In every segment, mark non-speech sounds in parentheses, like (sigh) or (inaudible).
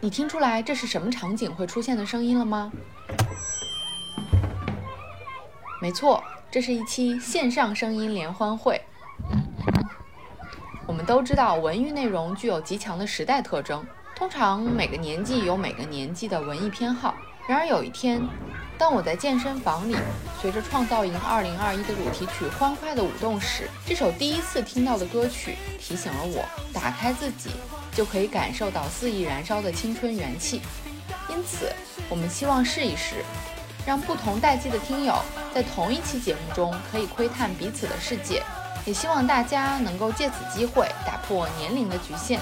你听出来这是什么场景会出现的声音了吗？没错，这是一期线上声音联欢会。我们都知道，文娱内容具有极强的时代特征，通常每个年纪有每个年纪的文艺偏好。然而有一天，当我在健身房里随着《创造营2021》的主题曲欢快的舞动时，这首第一次听到的歌曲提醒了我：打开自己，就可以感受到肆意燃烧的青春元气。因此，我们希望试一试，让不同代际的听友在同一期节目中可以窥探彼此的世界。也希望大家能够借此机会打破年龄的局限。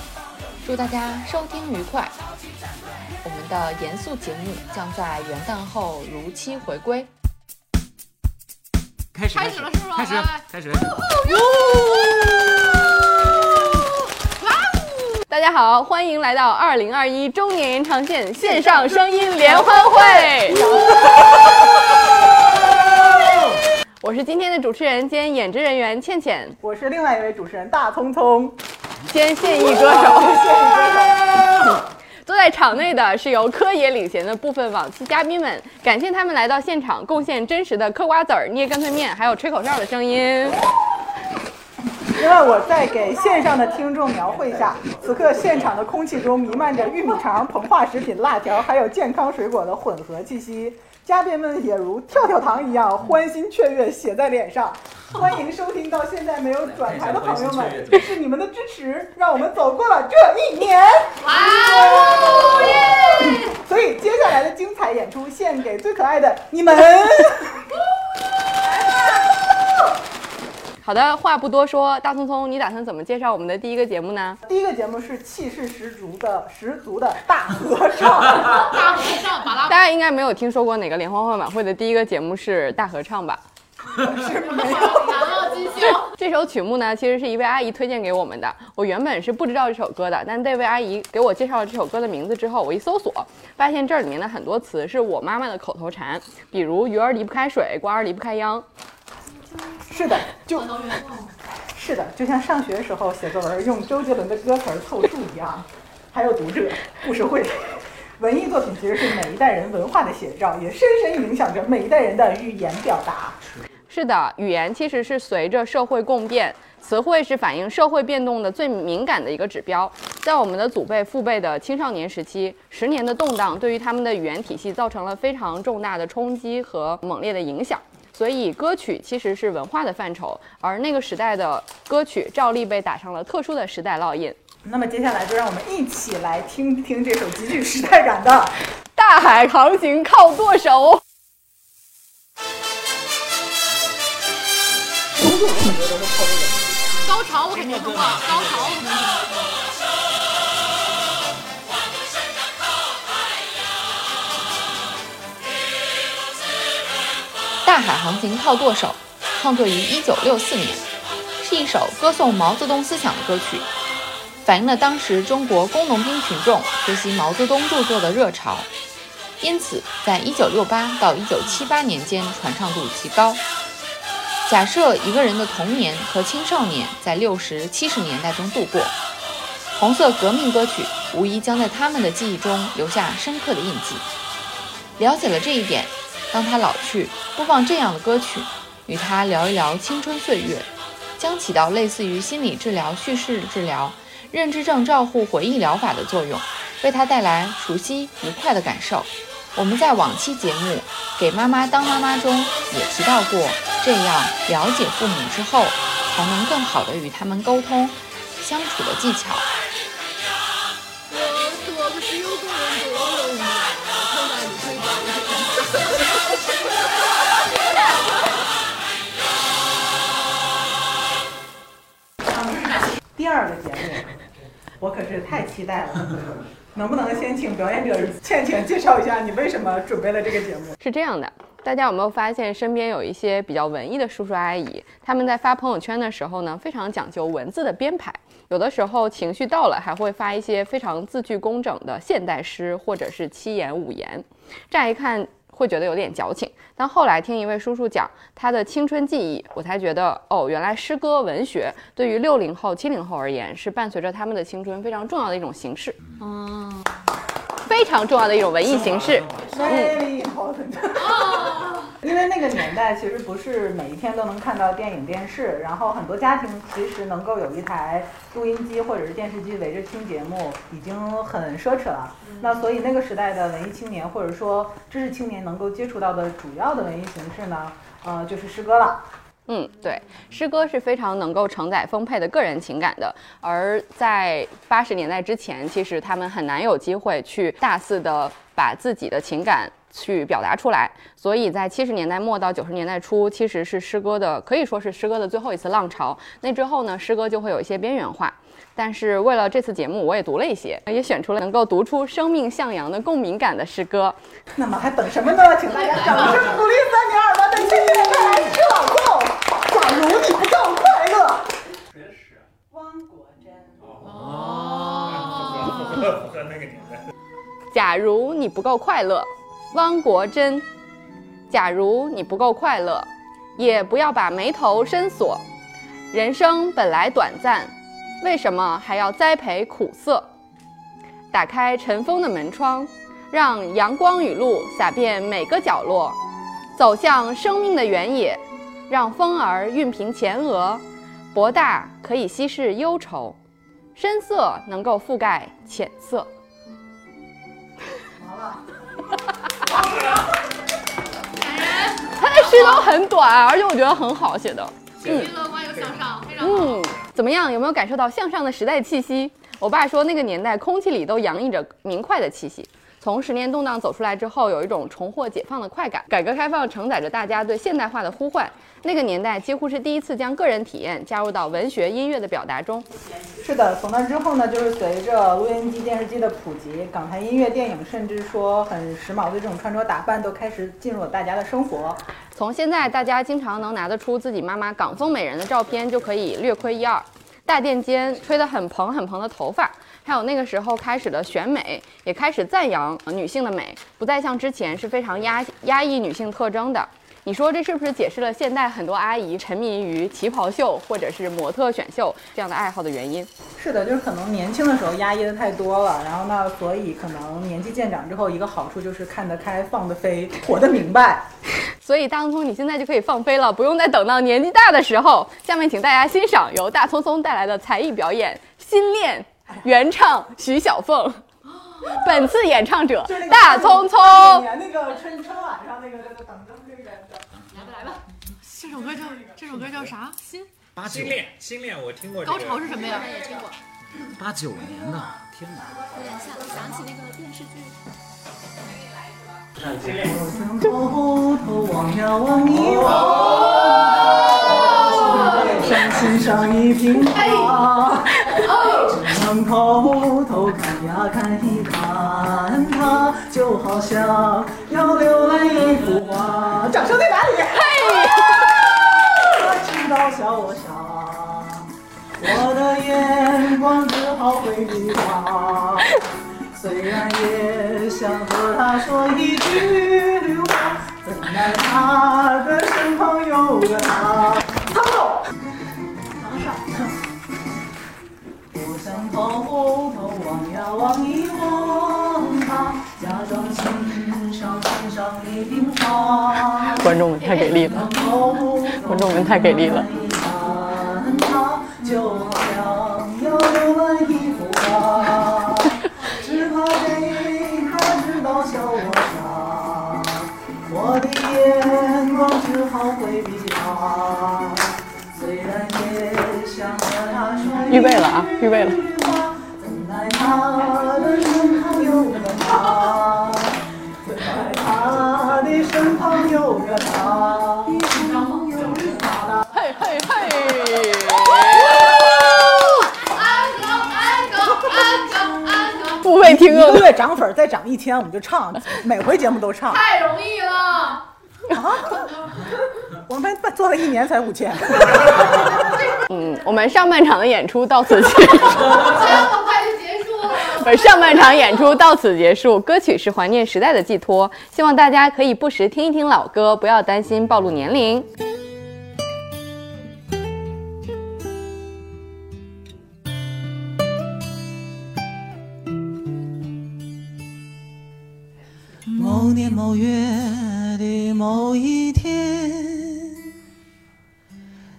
祝大家收听愉快！我们的严肃节目将在元旦后如期回归。开始，开始了是吧？开始开始。大家好，欢迎来到二零二一中年延长线线上声音联欢会。我是今天的主持人兼演职人员倩倩，我是另外一位主持人大聪聪，兼现役歌手。坐在场内的是由科野领衔的部分往期嘉宾们，感谢他们来到现场，贡献真实的嗑瓜子儿、捏干脆面，还有吹口哨的声音。另外，我再给线上的听众描绘一下，此刻现场的空气中弥漫着玉米肠、膨化食品、辣条，还有健康水果的混合气息。嘉宾们也如跳跳糖一样欢欣雀跃，写在脸上。欢迎收听到现在没有转台的朋友们，是你们的支持，让我们走过了这一年。哇哦耶所以接下来的精彩演出献给最可爱的你们。好的，话不多说，大聪聪，你打算怎么介绍我们的第一个节目呢？第一个节目是气势十足的十足的大合唱。大合唱巴拉大家应该没有听说过哪个联欢会晚会的第一个节目是大合唱吧？难忘今宵。这首曲目呢，其实是一位阿姨推荐给我们的。我原本是不知道这首歌的，但这位阿姨给我介绍了这首歌的名字之后，我一搜索，发现这里面的很多词是我妈妈的口头禅，比如鱼儿离不开水，瓜儿离不开秧。是的，就是的，就像上学时候写作文用周杰伦的歌词儿凑数一样。还有读者、故事会，文艺作品其实是每一代人文化的写照，也深深影响着每一代人的语言表达。是的，语言其实是随着社会共变，词汇是反映社会变动的最敏感的一个指标。在我们的祖辈、父辈的青少年时期，十年的动荡对于他们的语言体系造成了非常重大的冲击和猛烈的影响。所以，歌曲其实是文化的范畴，而那个时代的歌曲照例被打上了特殊的时代烙印。那么接下来就让我们一起来听听这首极具时代感的。大海航行靠舵手。高潮我肯定听过，高潮我肯定大海航行靠舵手》创作于1964年，是一首歌颂毛泽东思想的歌曲，反映了当时中国工农兵群众学习毛泽东著作的热潮，因此在1968到1978年间传唱度极高。假设一个人的童年和青少年在60、70年代中度过，红色革命歌曲无疑将在他们的记忆中留下深刻的印记。了解了这一点，当他老去，播放这样的歌曲，与他聊一聊青春岁月，将起到类似于心理治疗、叙事治疗、认知症照护回忆疗法的作用，为他带来熟悉愉快的感受。我们在往期节目《给妈妈当妈妈》中也提到过，这样了解父母之后，才能更好地与他们沟通相处的技巧。我可是太期待了。能不能先请表演者倩倩介绍一下你为什么准备了这个节目？是这样的，大家有没有发现身边有一些比较文艺的叔叔阿姨，他们在发朋友圈的时候呢，非常讲究文字的编排，有的时候情绪到了，还会发一些非常字句工整的现代诗或者是七言五言。乍一看。会觉得有点矫情。但后来听一位叔叔讲他的青春记忆，我才觉得哦，原来诗歌文学对于六零后、七零后而言是伴随着他们的青春非常重要的一种形式，哦，非常重要的一种文艺形式 (laughs) (laughs) important。因为那个年代其实不是每一天都能看到电影电视，然后很多家庭其实能够有一台录音机或者是电视机围着听节目，已经很奢侈了。那所以那个时代的文艺青年或者说知识青年能够接触到的主要的文艺形式呢，呃，就是诗歌了。嗯，对，诗歌是非常能够承载丰沛的个人情感的，而在八十年代之前，其实他们很难有机会去大肆的把自己的情感去表达出来，所以在七十年代末到九十年代初，其实是诗歌的可以说是诗歌的最后一次浪潮。那之后呢，诗歌就会有一些边缘化。但是为了这次节目，我也读了一些，也选出了能够读出生命向阳的共鸣感的诗歌。那么还等什么呢？请大家掌声鼓励三年二班的青年带来诗朗诵。假如你不够快乐。汪国真。哦，符合符合那个年代。假如你不够快乐，汪国真。假如你不够快乐，也不要把眉头深锁。人生本来短暂，为什么还要栽培苦涩？打开尘封的门窗，让阳光雨露洒遍每个角落。走向生命的原野，让风儿熨平前额。博大可以稀释忧愁，深色能够覆盖浅色。(laughs) 他的诗都很短，而且我觉得很好写的。积极乐观又向上，非常好。嗯，怎么样？有没有感受到向上的时代气息？我爸说那个年代空气里都洋溢着明快的气息。从十年动荡走出来之后，有一种重获解放的快感。改革开放承载着大家对现代化的呼唤。那个年代几乎是第一次将个人体验加入到文学、音乐的表达中。是的，从那之后呢，就是随着录音机、电视机的普及，港台音乐、电影，甚至说很时髦的这种穿着打扮，都开始进入了大家的生活。从现在大家经常能拿得出自己妈妈港风美人的照片，就可以略窥一二。大垫肩、吹得很蓬很蓬的头发，还有那个时候开始的选美，也开始赞扬女性的美，不再像之前是非常压压抑女性特征的。你说这是不是解释了现代很多阿姨沉迷于旗袍秀或者是模特选秀这样的爱好的原因？是的，就是可能年轻的时候压抑的太多了，然后呢，所以可能年纪渐长之后，一个好处就是看得开、放得飞、活得明白。(laughs) 所以大聪聪，你现在就可以放飞了，不用再等到年纪大的时候。下面请大家欣赏由大聪聪带来的才艺表演《心恋》，(laughs) 原唱徐小凤，本次演唱者大聪聪。年那个春春晚上那个等等那个。来吧来吧，这首歌叫这首歌叫啥？心八九。新恋，新恋我听过、高。潮是什么呀？也听过，八九年的，天哪！有点像，想起那个电视剧。偷偷望呀望一望，想欣赏一瓶花，偷偷看呀看一看他，就好像要浏览一幅画。掌声在哪里？我知道笑我傻，我的眼光只好回避他。虽然也想和他说一句话，怎奈他太给力了，观众们太给力了。看他就好像要浏览一幅画，只怕被他知道笑我傻，我的眼光只好回避他。虽然也想和他说预备了啊预备了一个啊！月涨粉再涨一千，我们就唱，每回节目都唱。太容易了啊。(laughs) 我们做了一年才五千，(laughs) 嗯，我们上半场的演出到此结束。这么快就结束了。上半场演出到此结束，歌曲是怀念时代的寄托，希望大家可以不时听一听老歌，不要担心暴露年龄。某月的某一天，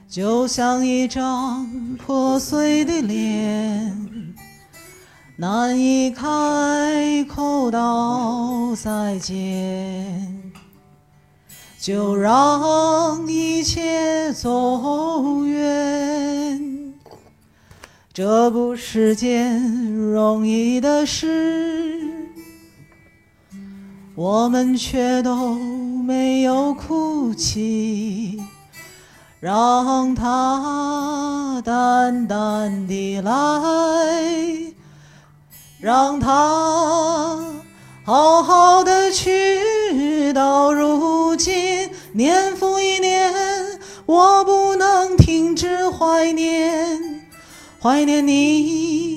就像一张破碎的脸，难以开口道再见，就让一切走远。这不是件容易的事。我们却都没有哭泣，让它淡淡的来，让它好好的去。到如今，年复一年，我不能停止怀念，怀念你。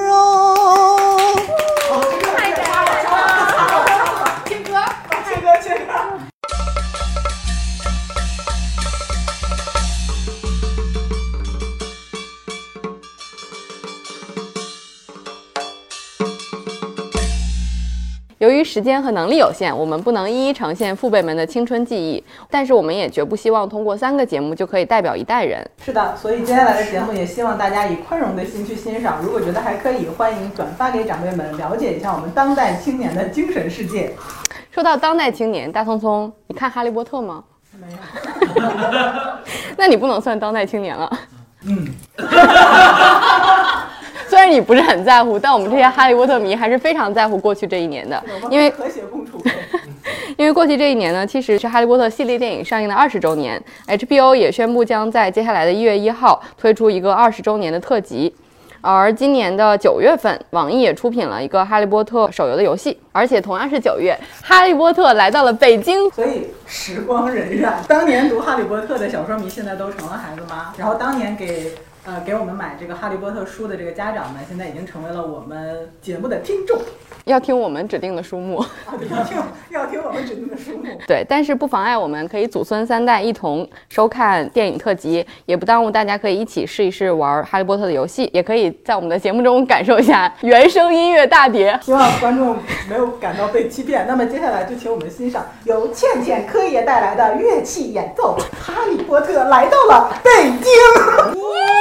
由于时间和能力有限，我们不能一一呈现父辈们的青春记忆，但是我们也绝不希望通过三个节目就可以代表一代人。是的，所以接下来的节目也希望大家以宽容的心去欣赏。如果觉得还可以，欢迎转发给长辈们，了解一下我们当代青年的精神世界。说到当代青年，大聪聪，你看《哈利波特》吗？没有。(laughs) 那你不能算当代青年了。嗯。(laughs) 虽然你不是很在乎，但我们这些哈利波特迷还是非常在乎过去这一年的，因为和谐共处。(laughs) 因为过去这一年呢，其实是哈利波特系列电影上映的二十周年，HBO 也宣布将在接下来的一月一号推出一个二十周年的特辑。而今年的九月份，网易也出品了一个《哈利波特》手游的游戏，而且同样是九月，《哈利波特》来到了北京。所以时光荏苒，当年读《哈利波特》的小说迷现在都成了孩子妈，然后当年给。呃，给我们买这个《哈利波特》书的这个家长们，现在已经成为了我们节目的听众，要听我们指定的书目，要听要听我们指定的书目。对，但是不妨碍我们可以祖孙三代一同收看电影特辑，也不耽误大家可以一起试一试玩《哈利波特》的游戏，也可以在我们的节目中感受一下原声音乐大碟。希望观众没有感到被欺骗。那么接下来就请我们欣赏由倩倩柯爷带来的乐器演奏，《哈利波特》来到了北京。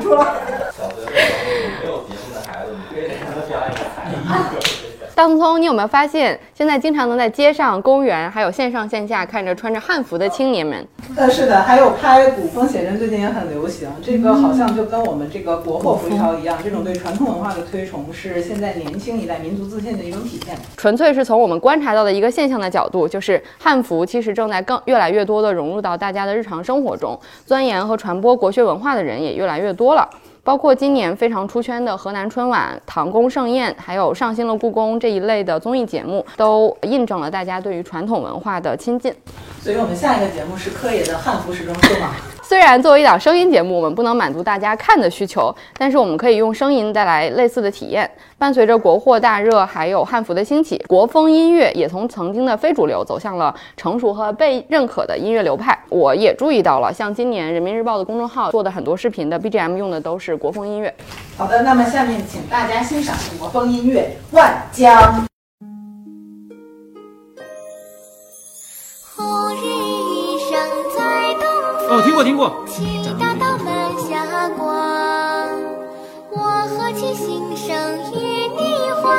小学的时候，你没有别性的孩子，你非得让他这样一个孩子。大聪聪，你有没有发现，现在经常能在街上、公园，还有线上线下看着穿着汉服的青年们？呃，是的，还有拍古风写真，最近也很流行。这个好像就跟我们这个国货回潮一样，这种对传统文化的推崇，是现在年轻一代民族自信的一种体现。纯粹是从我们观察到的一个现象的角度，就是汉服其实正在更越来越多的融入到大家的日常生活中，钻研和传播国学文化的人也越来越多了。包括今年非常出圈的河南春晚、唐宫盛宴，还有上新了故宫这一类的综艺节目，都印证了大家对于传统文化的亲近。所以我们下一个节目是柯爷的汉服时装秀吧？虽然作为一档声音节目，我们不能满足大家看的需求，但是我们可以用声音带来类似的体验。伴随着国货大热，还有汉服的兴起，国风音乐也从曾经的非主流走向了成熟和被认可的音乐流派。我也注意到了，像今年人民日报的公众号做的很多视频的 BGM 用的都是国风音乐。好的，那么下面请大家欣赏国风音乐《万江》。哦，听过听过。七大道门下光。我何其心生与你怀，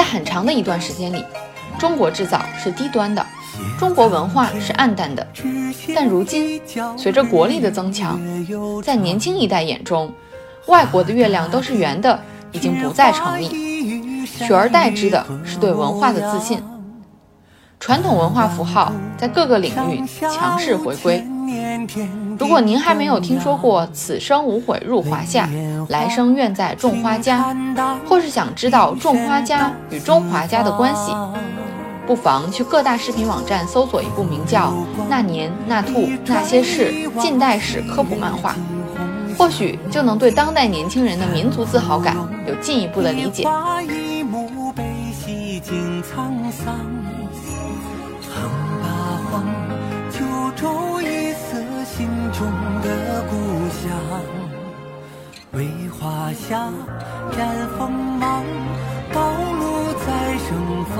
在很长的一段时间里，中国制造是低端的，中国文化是暗淡的。但如今，随着国力的增强，在年轻一代眼中，外国的月亮都是圆的已经不再成立，取而代之的是对文化的自信。传统文化符号在各个领域强势回归。如果您还没有听说过“此生无悔入华夏，来生愿在种花家”，或是想知道种花家与中华家的关系，不妨去各大视频网站搜索一部名叫《那年那兔那些事：近代史科普漫画》，或许就能对当代年轻人的民族自豪感有进一步的理解。一幕悲喜尽沧桑，横八荒，九州一色心中的故乡。为华夏展锋芒，道路在盛放。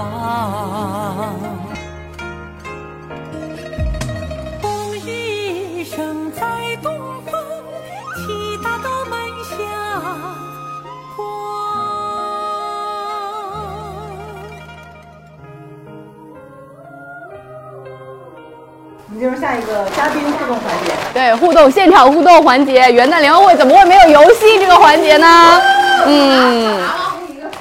进入下一个嘉宾互动环节。对，互动现场互动环节，元旦联欢会怎么会没有游戏这个环节呢？嗯，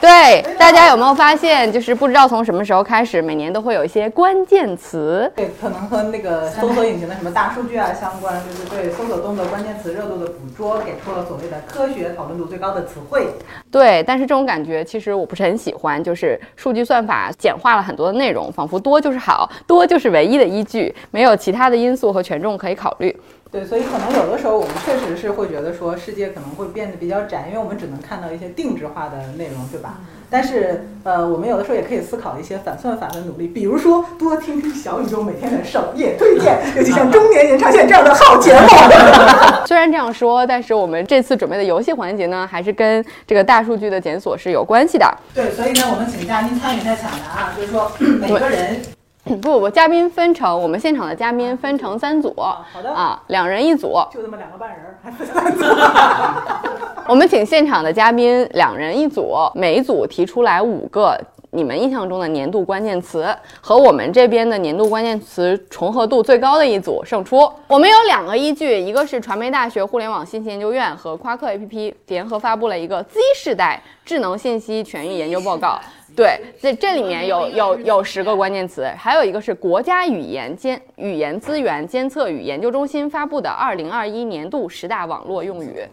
对，大家有没有发现，就是不知道从什么时候开始，每年都会有一些关键词。对，可能和那个搜索引擎的什么大数据啊相关，就是对搜索中的关键词热度的捕捉，给出了所谓的科学讨论度最高的词汇。对，但是这种感觉其实我不是很喜欢，就是数据算法简化了很多的内容，仿佛多就是好，多就是唯一的依据，没有其他的因素和权重可以考虑。对，所以可能有的时候我们确实是会觉得说世界可能会变得比较窄，因为我们只能看到一些定制化的内容，对吧？但是呃，我们有的时候也可以思考一些反算法的努力，比如说多听听小宇宙每天的首页推荐，尤其像中年延长线这样的好节目。(laughs) 虽然这样说，但是我们这次准备的游戏环节呢，还是跟这个大数据的检索是有关系的。对，所以呢，我们请嘉宾参与一下抢答啊，就是说 (clears throat) 每个人不 (laughs) 不不，嘉宾分成我们现场的嘉宾分成三组，好的啊，两人一组。就这么两个半人儿，还分三组。(laughs) 我们请现场的嘉宾两人一组，每一组提出来五个你们印象中的年度关键词，和我们这边的年度关键词重合度最高的一组胜出。我们有两个依据，一个是传媒大学互联网信息研究院和夸克 APP 联合发布了一个 Z 世代智能信息全域研究报告。对，这这里面有有有十个关键词，还有一个是国家语言监语言资源监测与研究中心发布的二零二一年度十大网络用语。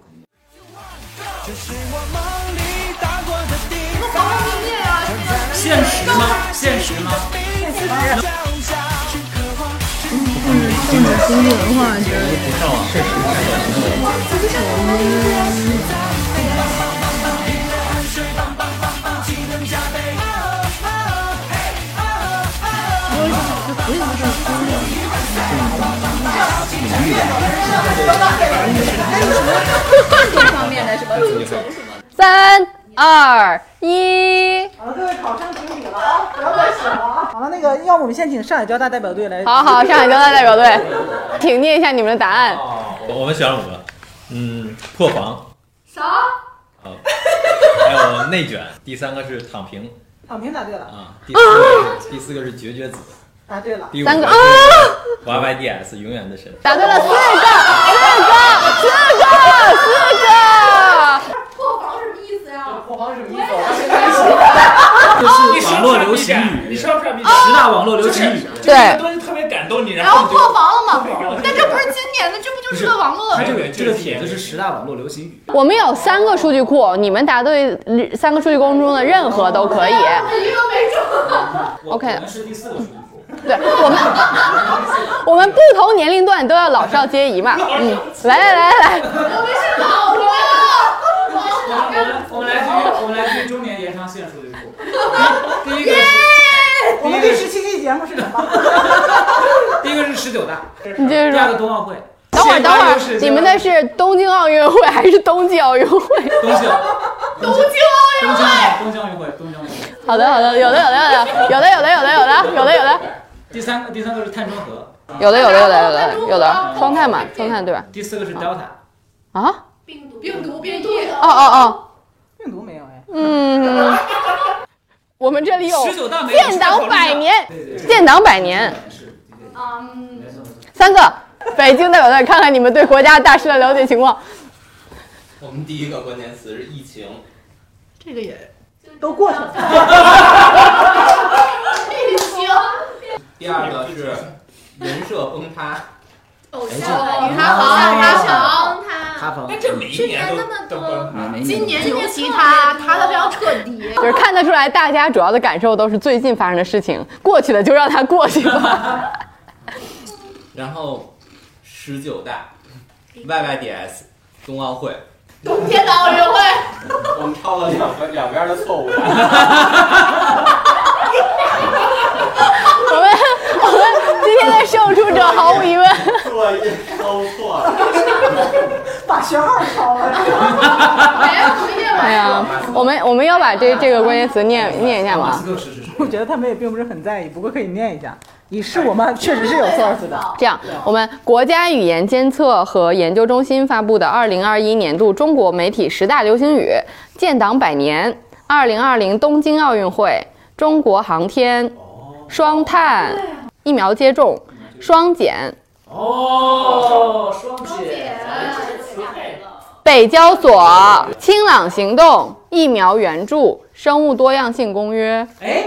这是我梦现实吗？现实吗？现在中国文化觉得这方面的什么组成是吗？三二一，好了，各位考生评比了啊，不要再写了啊。好了，那个，要不我们先请上海交大代表队来。好好，(laughs) 上海交大代表队，请念一下你们的答案。我我们选了五个，嗯，破防，啥？啊，还有内卷，第三个是躺平躺平答对了，啊，第四个是第四个是绝绝子，答对了。第五三个啊 YYDS 永远的神。答对了四个，四个，四个，四个。破防什么意思呀？感，行语你知道不知道？十大网络流行语就是这个东西特别感动你，然后破防了嘛破防了。但这不是今年的，这不就是个网络？它这个这个帖子是十大网络流行语。我们有三个数据库，你们答对三个数据库中的任何都可以。一个没中。OK 我们是第四个数据库。对我们，(laughs) 我们不同年龄段都要老少皆宜嘛。嗯，来来来来来，我们是老人。我们我们来自于我们来自于中年延长线数据库。第一个是我们第十七期节目是什么？(laughs) 第一个是十九大，你接着第二个。冬奥会，等会儿等会儿你们那是东京奥运会还是冬季奥运会？东京东京奥运会。东京奥运会东京奥运会。好的好的，有的有的有的有的有的有的有的有的有的第三个第三个是碳中和，有的有的有的有的有的双碳嘛，双碳对吧？第四个是 Delta。啊？病毒病毒变异。哦哦哦，病毒没有哎。嗯，我们这里有19大建党百年建党百年，嗯，三个北京代表队，看看你们对国家大事的了解情况。我们第一个关键词是疫情，这个也都过去了。疫情。第二个是人设崩塌，偶像他好，他强，他。塌房。但这每一年都都崩塌。今年尤其他塌的非常彻底。(laughs) 就是看得出来，大家主要的感受都是最近发生的事情，过去的就让它过去吧。然后十九大 YYDS 冬奥会，冬天的奥运会。我们抄了两个两边的错误。(laughs) (laughs) 今天的胜出者毫无疑问，作业抄错了。把学号抄了。(laughs) 哎呀，我们我们要把这这个关键词念念一下吗？我觉得他们也并不是很在意，不过可以念一下，以示我们确实是有 source 的。这样，我们国家语言监测和研究中心发布的二零二一年度中国媒体十大流行语：建党百年、二零二零东京奥运会、中国航天、双碳、疫苗接种、双减、哦，双减。北交所、清朗行动、疫苗援助、生物多样性公约。哎，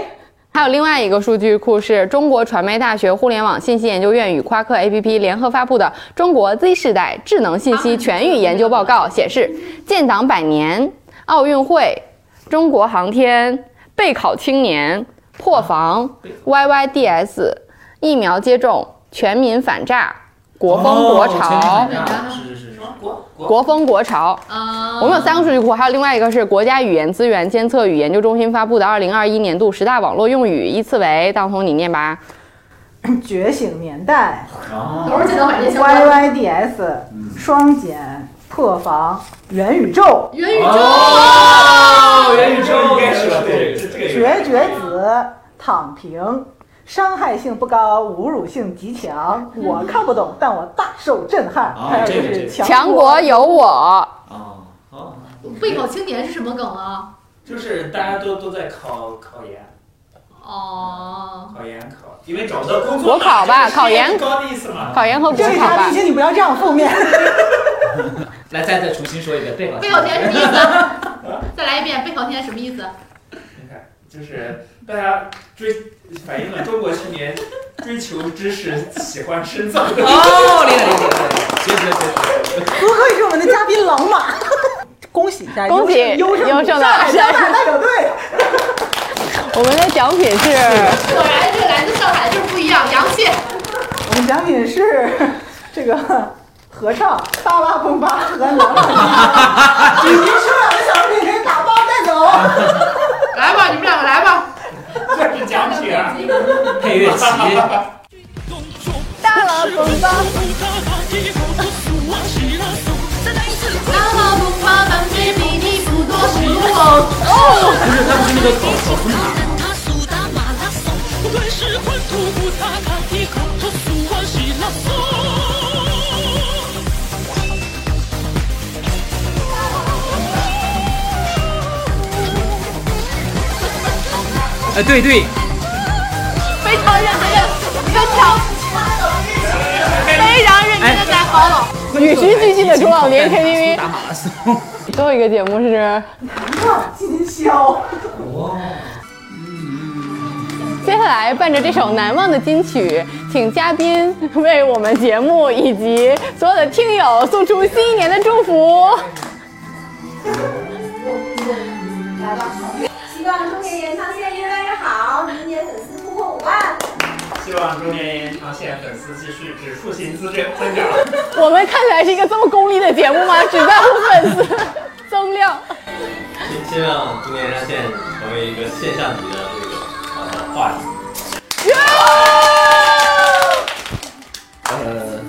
还有另外一个数据库是中国传媒大学互联网信息研究院与夸克 APP 联合发布的《中国 Z 世代智能信息全域研究报告》，显示建党百年、奥运会、中国航天、备考青年、破防、YYDS、疫苗接种、全民反诈、国风国潮。是是是是。国国风国潮，我们有三个数据库，还有另外一个是国家语言资源监测与研究中心发布的二零二一年度十大网络用语，依次为，当红你念吧。觉醒年代。，YYDS 双减破防元宇宙，元宇宙。哦，元宇宙应该是吧？对，这个绝绝子躺平。伤害性不高，侮辱性极强。我看不懂，但我大受震撼。还有就是强国有我。哦哦，备考青年是什么梗啊？就是大家都都在考考研，哦。考研考，因为找不到工作。国考吧，考研高的意思嘛。考研和国考吧这你不要这样负面。(laughs) 来，再再重新说一遍，备考备考青年什么意思？再来一遍，备考青年什么意思？就是大家追反映了中国青年追求知识、喜欢深造的。哦，厉害厉害厉害，谢谢谢谢。不愧是我们的嘉宾老马，恭喜一下，恭喜优胜优胜的上海交大代表队。(laughs) 我们的奖品是果然，这个来自上海就是不一样，洋气。我们奖品是这个合唱《巴拉崩吧》和朗朗，以及收两个小品可以打包带走。来吧，(laughs) 你们两个来吧。这是奖品啊！配乐齐。(laughs) 大了崩吧。大马不怕当街比你不多是路哦，不是，他不是那个考考分塔。哎，对对，非常认真，非常非常认真的在 follow。与时俱进的中老年 KTV。打马拉松。最后一个节目是今宵。接下来伴着这首难忘的金曲，请嘉宾为我们节目以及所有的听友送出新一年的祝福。来吧，希望中年演唱线越来越好，明年粉丝突破五万。希望中年延长线粉丝继续指数型增增长。我们看起来是一个这么功利的节目吗？只在乎粉丝增量。希希望中年延长线成为一个现象级的这个呃话题。呃，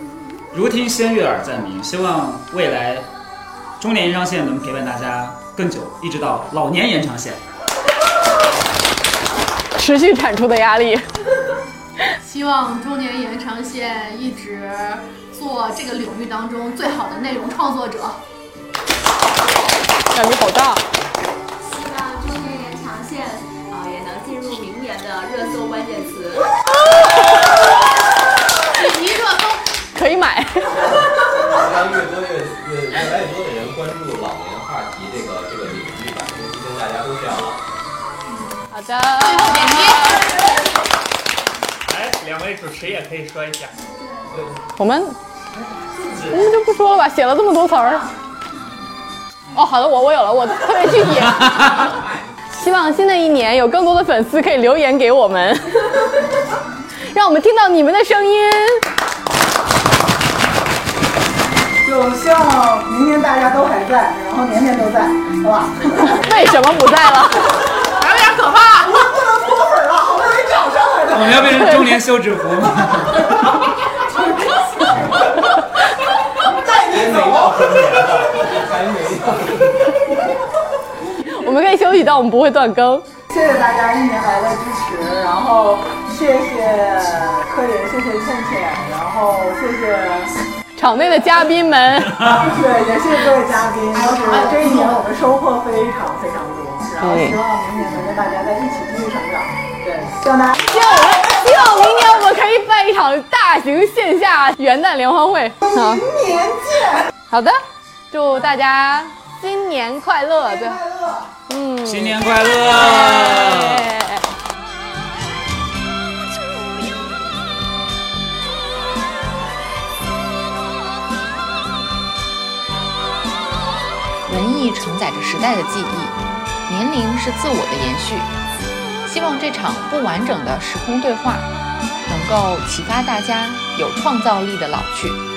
如听仙乐耳暂明，希望未来中年延长线能陪伴大家更久，一直到老年延长线。持续产出的压力。希望中年延长线一直做这个领域当中最好的内容创作者。压力好大。希望中年延长线啊、也能进入明年的热搜关键词。一热搜可以买。让越多越越越来越多的人关注老好的。最后点击。来，两位主持也可以说一下。我们我们就不说了吧，写了这么多词儿。哦，好的，我我有了，我特别具体。(laughs) 希望新的一年有更多的粉丝可以留言给我们，(laughs) 让我们听到你们的声音。就希望明年大家都还在，然后年年都在，好吧？为什么不在了？我们要变成中年休止符吗？带你走。还没我们可以休息，但我们不会断更。谢谢大家一年来的支持，然后谢谢柯林，谢谢倩倩，然后谢谢。场内的嘉宾们，对，也谢谢各位嘉宾，就是这一年我们收获非常非常多，然后希望明年能跟大家在一起继续成长。对，希望大家，希望我们，希望明年我们可以办一场大型线下元旦联欢会。好，明年见。好的，祝大家新年快乐！对，嗯，新年快乐！文艺承载着时代的记忆，年龄是自我的延续。希望这场不完整的时空对话，能够启发大家有创造力的老去。